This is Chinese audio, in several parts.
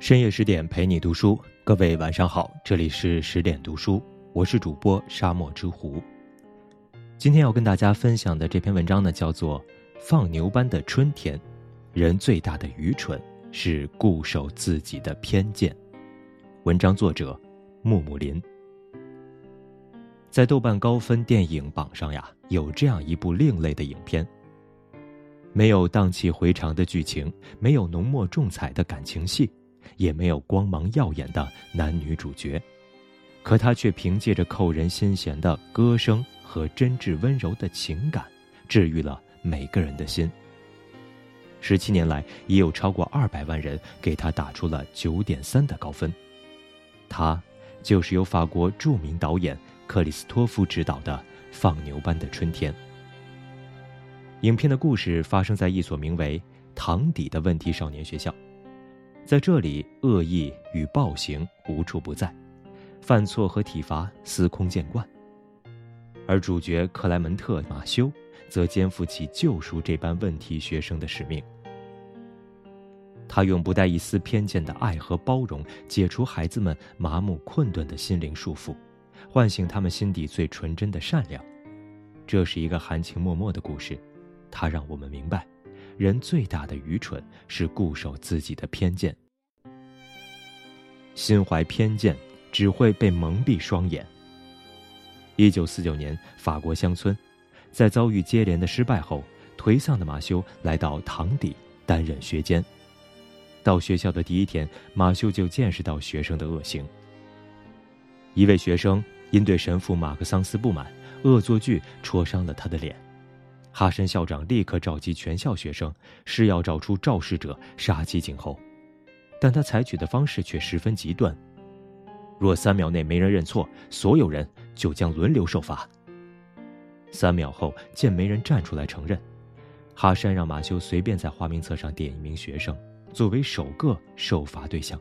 深夜十点陪你读书，各位晚上好，这里是十点读书，我是主播沙漠之狐。今天要跟大家分享的这篇文章呢，叫做《放牛般的春天》，人最大的愚蠢是固守自己的偏见。文章作者木木林。在豆瓣高分电影榜上呀，有这样一部另类的影片，没有荡气回肠的剧情，没有浓墨重彩的感情戏。也没有光芒耀眼的男女主角，可他却凭借着扣人心弦的歌声和真挚温柔的情感，治愈了每个人的心。十七年来，已有超过二百万人给他打出了九点三的高分。他，就是由法国著名导演克里斯托夫执导的《放牛班的春天》。影片的故事发生在一所名为“堂底”的问题少年学校。在这里，恶意与暴行无处不在，犯错和体罚司空见惯。而主角克莱门特·马修则肩负起救赎这般问题学生的使命。他用不带一丝偏见的爱和包容，解除孩子们麻木困顿的心灵束缚，唤醒他们心底最纯真的善良。这是一个含情脉脉的故事，它让我们明白。人最大的愚蠢是固守自己的偏见，心怀偏见只会被蒙蔽双眼。一九四九年，法国乡村，在遭遇接连的失败后，颓丧的马修来到堂底担任学监。到学校的第一天，马修就见识到学生的恶行。一位学生因对神父马克桑斯不满，恶作剧戳伤了他的脸。哈山校长立刻召集全校学生，誓要找出肇事者，杀鸡儆猴。但他采取的方式却十分极端：若三秒内没人认错，所有人就将轮流受罚。三秒后，见没人站出来承认，哈山让马修随便在花名册上点一名学生，作为首个受罚对象。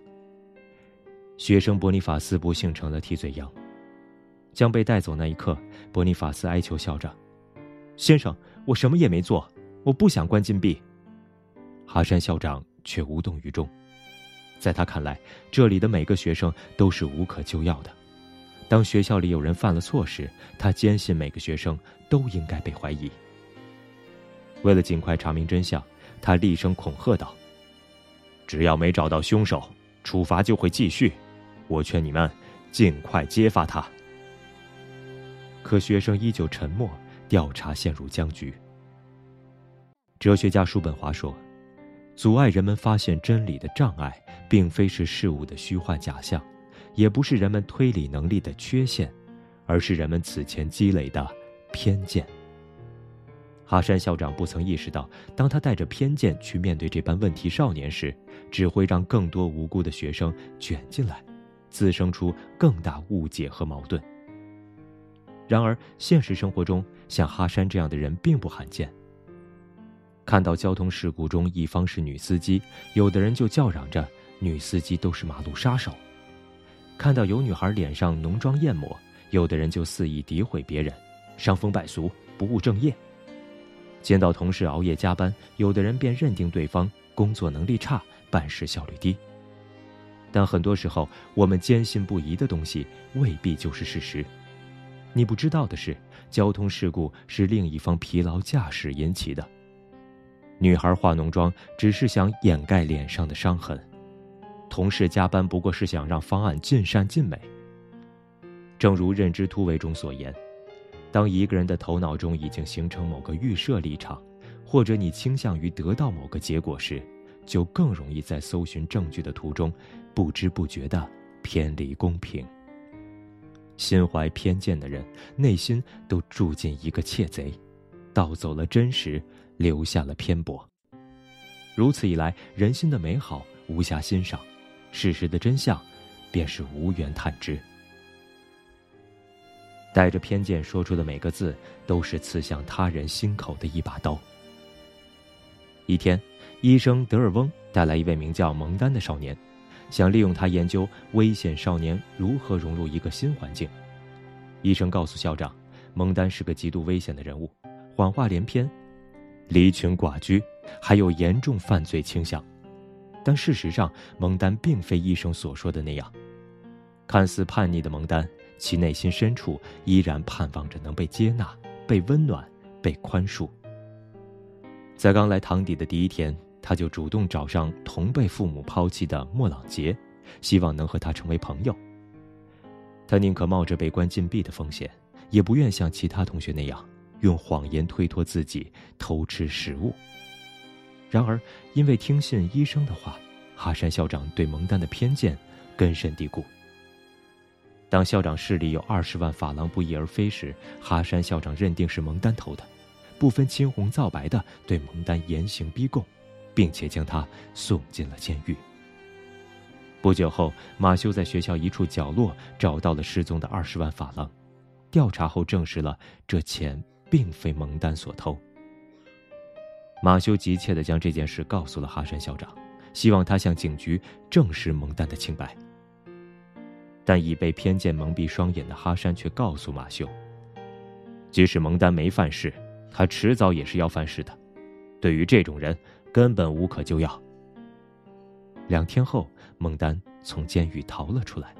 学生伯尼法斯不幸成了替罪羊。将被带走那一刻，伯尼法斯哀求校长：“先生。”我什么也没做，我不想关禁闭。哈山校长却无动于衷，在他看来，这里的每个学生都是无可救药的。当学校里有人犯了错时，他坚信每个学生都应该被怀疑。为了尽快查明真相，他厉声恐吓道：“只要没找到凶手，处罚就会继续。我劝你们尽快揭发他。”可学生依旧沉默。调查陷入僵局。哲学家叔本华说：“阻碍人们发现真理的障碍，并非是事物的虚幻假象，也不是人们推理能力的缺陷，而是人们此前积累的偏见。”哈山校长不曾意识到，当他带着偏见去面对这般问题少年时，只会让更多无辜的学生卷进来，滋生出更大误解和矛盾。然而，现实生活中，像哈山这样的人并不罕见。看到交通事故中一方是女司机，有的人就叫嚷着女司机都是马路杀手；看到有女孩脸上浓妆艳抹，有的人就肆意诋毁别人，伤风败俗、不务正业；见到同事熬夜加班，有的人便认定对方工作能力差、办事效率低。但很多时候，我们坚信不疑的东西未必就是事实。你不知道的是，交通事故是另一方疲劳驾驶引起的。女孩化浓妆只是想掩盖脸上的伤痕，同事加班不过是想让方案尽善尽美。正如认知突围中所言，当一个人的头脑中已经形成某个预设立场，或者你倾向于得到某个结果时，就更容易在搜寻证据的途中，不知不觉地偏离公平。心怀偏见的人，内心都住进一个窃贼，盗走了真实，留下了偏颇。如此一来，人心的美好无暇欣赏，事实的真相便是无缘探知。带着偏见说出的每个字，都是刺向他人心口的一把刀。一天，医生德尔翁带来一位名叫蒙丹的少年。想利用他研究危险少年如何融入一个新环境。医生告诉校长，蒙丹是个极度危险的人物，谎话连篇，离群寡居，还有严重犯罪倾向。但事实上，蒙丹并非医生所说的那样。看似叛逆的蒙丹，其内心深处依然盼望着能被接纳、被温暖、被宽恕。在刚来堂底的第一天，他就主动找上同被父母抛弃的莫朗杰，希望能和他成为朋友。他宁可冒着被关禁闭的风险，也不愿像其他同学那样用谎言推脱自己偷吃食物。然而，因为听信医生的话，哈山校长对蒙丹的偏见根深蒂固。当校长室里有二十万法郎不翼而飞时，哈山校长认定是蒙丹偷的，不分青红皂白的对蒙丹严刑逼供，并且将他送进了监狱。不久后，马修在学校一处角落找到了失踪的二十万法郎，调查后证实了这钱并非蒙丹所偷。马修急切地将这件事告诉了哈山校长，希望他向警局证实蒙丹的清白。但已被偏见蒙蔽双眼的哈山却告诉马修：“即使蒙丹没犯事，他迟早也是要犯事的。对于这种人，根本无可救药。”两天后，孟丹从监狱逃了出来，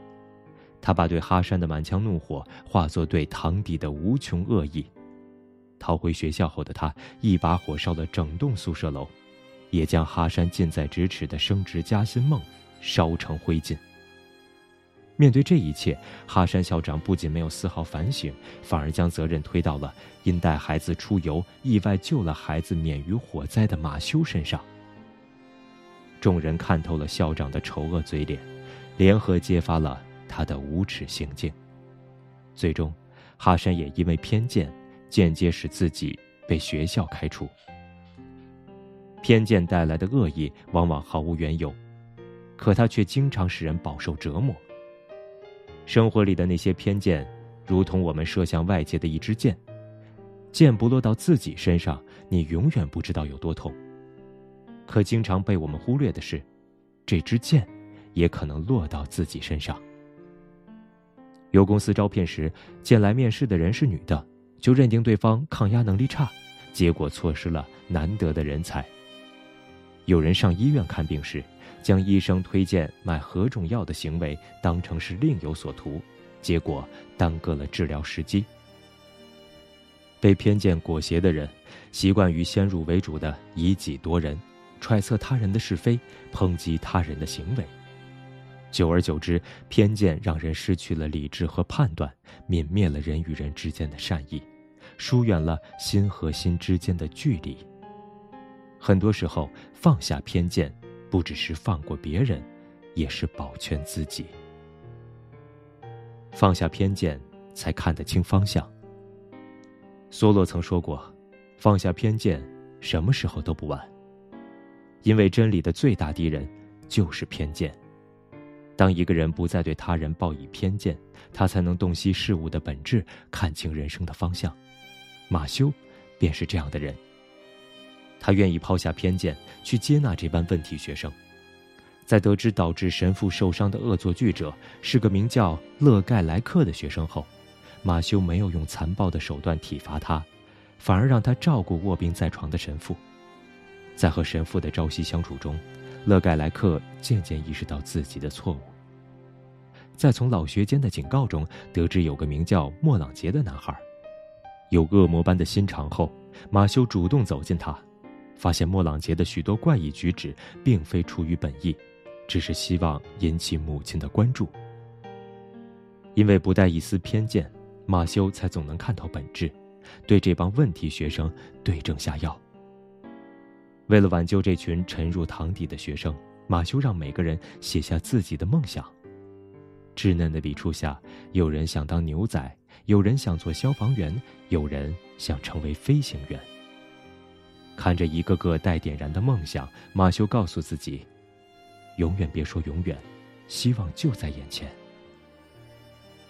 他把对哈山的满腔怒火化作对堂弟的无穷恶意。逃回学校后的他，一把火烧了整栋宿舍楼，也将哈山近在咫尺的升职加薪梦烧成灰烬。面对这一切，哈山校长不仅没有丝毫反省，反而将责任推到了因带孩子出游意外救了孩子免于火灾的马修身上。众人看透了校长的丑恶嘴脸，联合揭发了他的无耻行径。最终，哈山也因为偏见，间接使自己被学校开除。偏见带来的恶意往往毫无缘由，可它却经常使人饱受折磨。生活里的那些偏见，如同我们射向外界的一支箭，箭不落到自己身上，你永远不知道有多痛。可经常被我们忽略的是，这支箭也可能落到自己身上。有公司招聘时，见来面试的人是女的，就认定对方抗压能力差，结果错失了难得的人才。有人上医院看病时，将医生推荐买何种药的行为当成是另有所图，结果耽搁了治疗时机。被偏见裹挟的人，习惯于先入为主的以己夺人。揣测他人的是非，抨击他人的行为，久而久之，偏见让人失去了理智和判断，泯灭了人与人之间的善意，疏远了心和心之间的距离。很多时候，放下偏见，不只是放过别人，也是保全自己。放下偏见，才看得清方向。梭罗曾说过：“放下偏见，什么时候都不晚。”因为真理的最大敌人，就是偏见。当一个人不再对他人抱以偏见，他才能洞悉事物的本质，看清人生的方向。马修，便是这样的人。他愿意抛下偏见，去接纳这班问题学生。在得知导致神父受伤的恶作剧者是个名叫勒盖莱克的学生后，马修没有用残暴的手段体罚他，反而让他照顾卧病在床的神父。在和神父的朝夕相处中，勒盖莱克渐渐意识到自己的错误。在从老学监的警告中得知有个名叫莫朗杰的男孩，有恶魔般的心肠后，马修主动走近他，发现莫朗杰的许多怪异举止并非出于本意，只是希望引起母亲的关注。因为不带一丝偏见，马修才总能看透本质，对这帮问题学生对症下药。为了挽救这群沉入塘底的学生，马修让每个人写下自己的梦想。稚嫩的笔触下，有人想当牛仔，有人想做消防员，有人想成为飞行员。看着一个个待点燃的梦想，马修告诉自己：永远别说永远，希望就在眼前。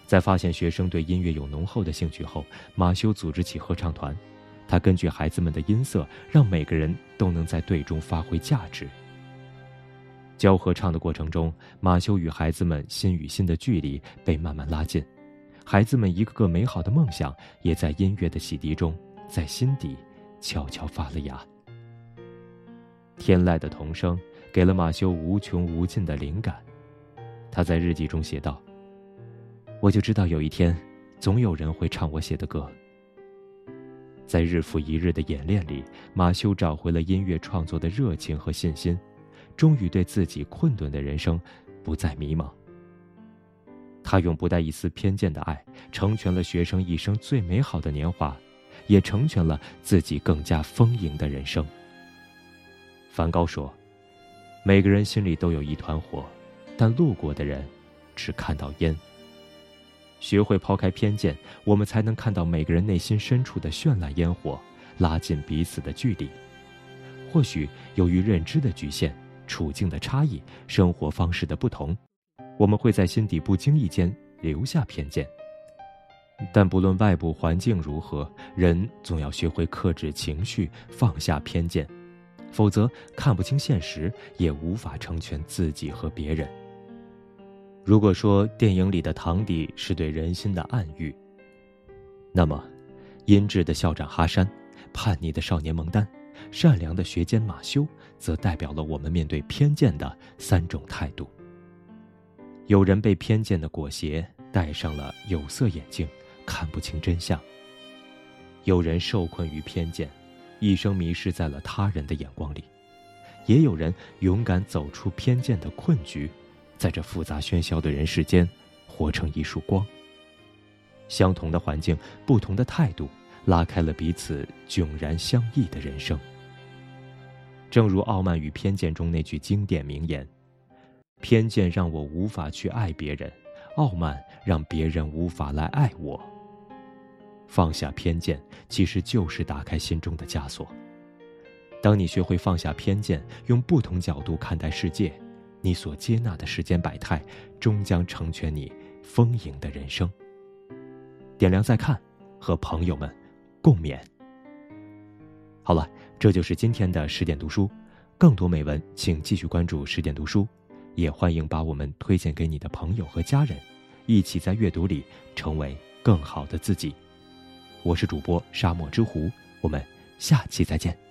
在发现学生对音乐有浓厚的兴趣后，马修组织起合唱团。他根据孩子们的音色，让每个人都能在队中发挥价值。教合唱的过程中，马修与孩子们心与心的距离被慢慢拉近，孩子们一个个美好的梦想也在音乐的洗涤中，在心底悄悄发了芽。天籁的童声，给了马修无穷无尽的灵感。他在日记中写道：“我就知道有一天，总有人会唱我写的歌。”在日复一日的演练里，马修找回了音乐创作的热情和信心，终于对自己困顿的人生不再迷茫。他用不带一丝偏见的爱，成全了学生一生最美好的年华，也成全了自己更加丰盈的人生。梵高说：“每个人心里都有一团火，但路过的人只看到烟。”学会抛开偏见，我们才能看到每个人内心深处的绚烂烟火，拉近彼此的距离。或许由于认知的局限、处境的差异、生活方式的不同，我们会在心底不经意间留下偏见。但不论外部环境如何，人总要学会克制情绪，放下偏见，否则看不清现实，也无法成全自己和别人。如果说电影里的堂弟是对人心的暗喻，那么，阴质的校长哈山、叛逆的少年蒙丹、善良的学监马修，则代表了我们面对偏见的三种态度。有人被偏见的裹挟，戴上了有色眼镜，看不清真相；有人受困于偏见，一生迷失在了他人的眼光里；也有人勇敢走出偏见的困局。在这复杂喧嚣的人世间，活成一束光。相同的环境，不同的态度，拉开了彼此迥然相异的人生。正如《傲慢与偏见》中那句经典名言：“偏见让我无法去爱别人，傲慢让别人无法来爱我。”放下偏见，其实就是打开心中的枷锁。当你学会放下偏见，用不同角度看待世界。你所接纳的世间百态，终将成全你丰盈的人生。点亮再看，和朋友们共勉。好了，这就是今天的十点读书。更多美文，请继续关注十点读书，也欢迎把我们推荐给你的朋友和家人，一起在阅读里成为更好的自己。我是主播沙漠之狐，我们下期再见。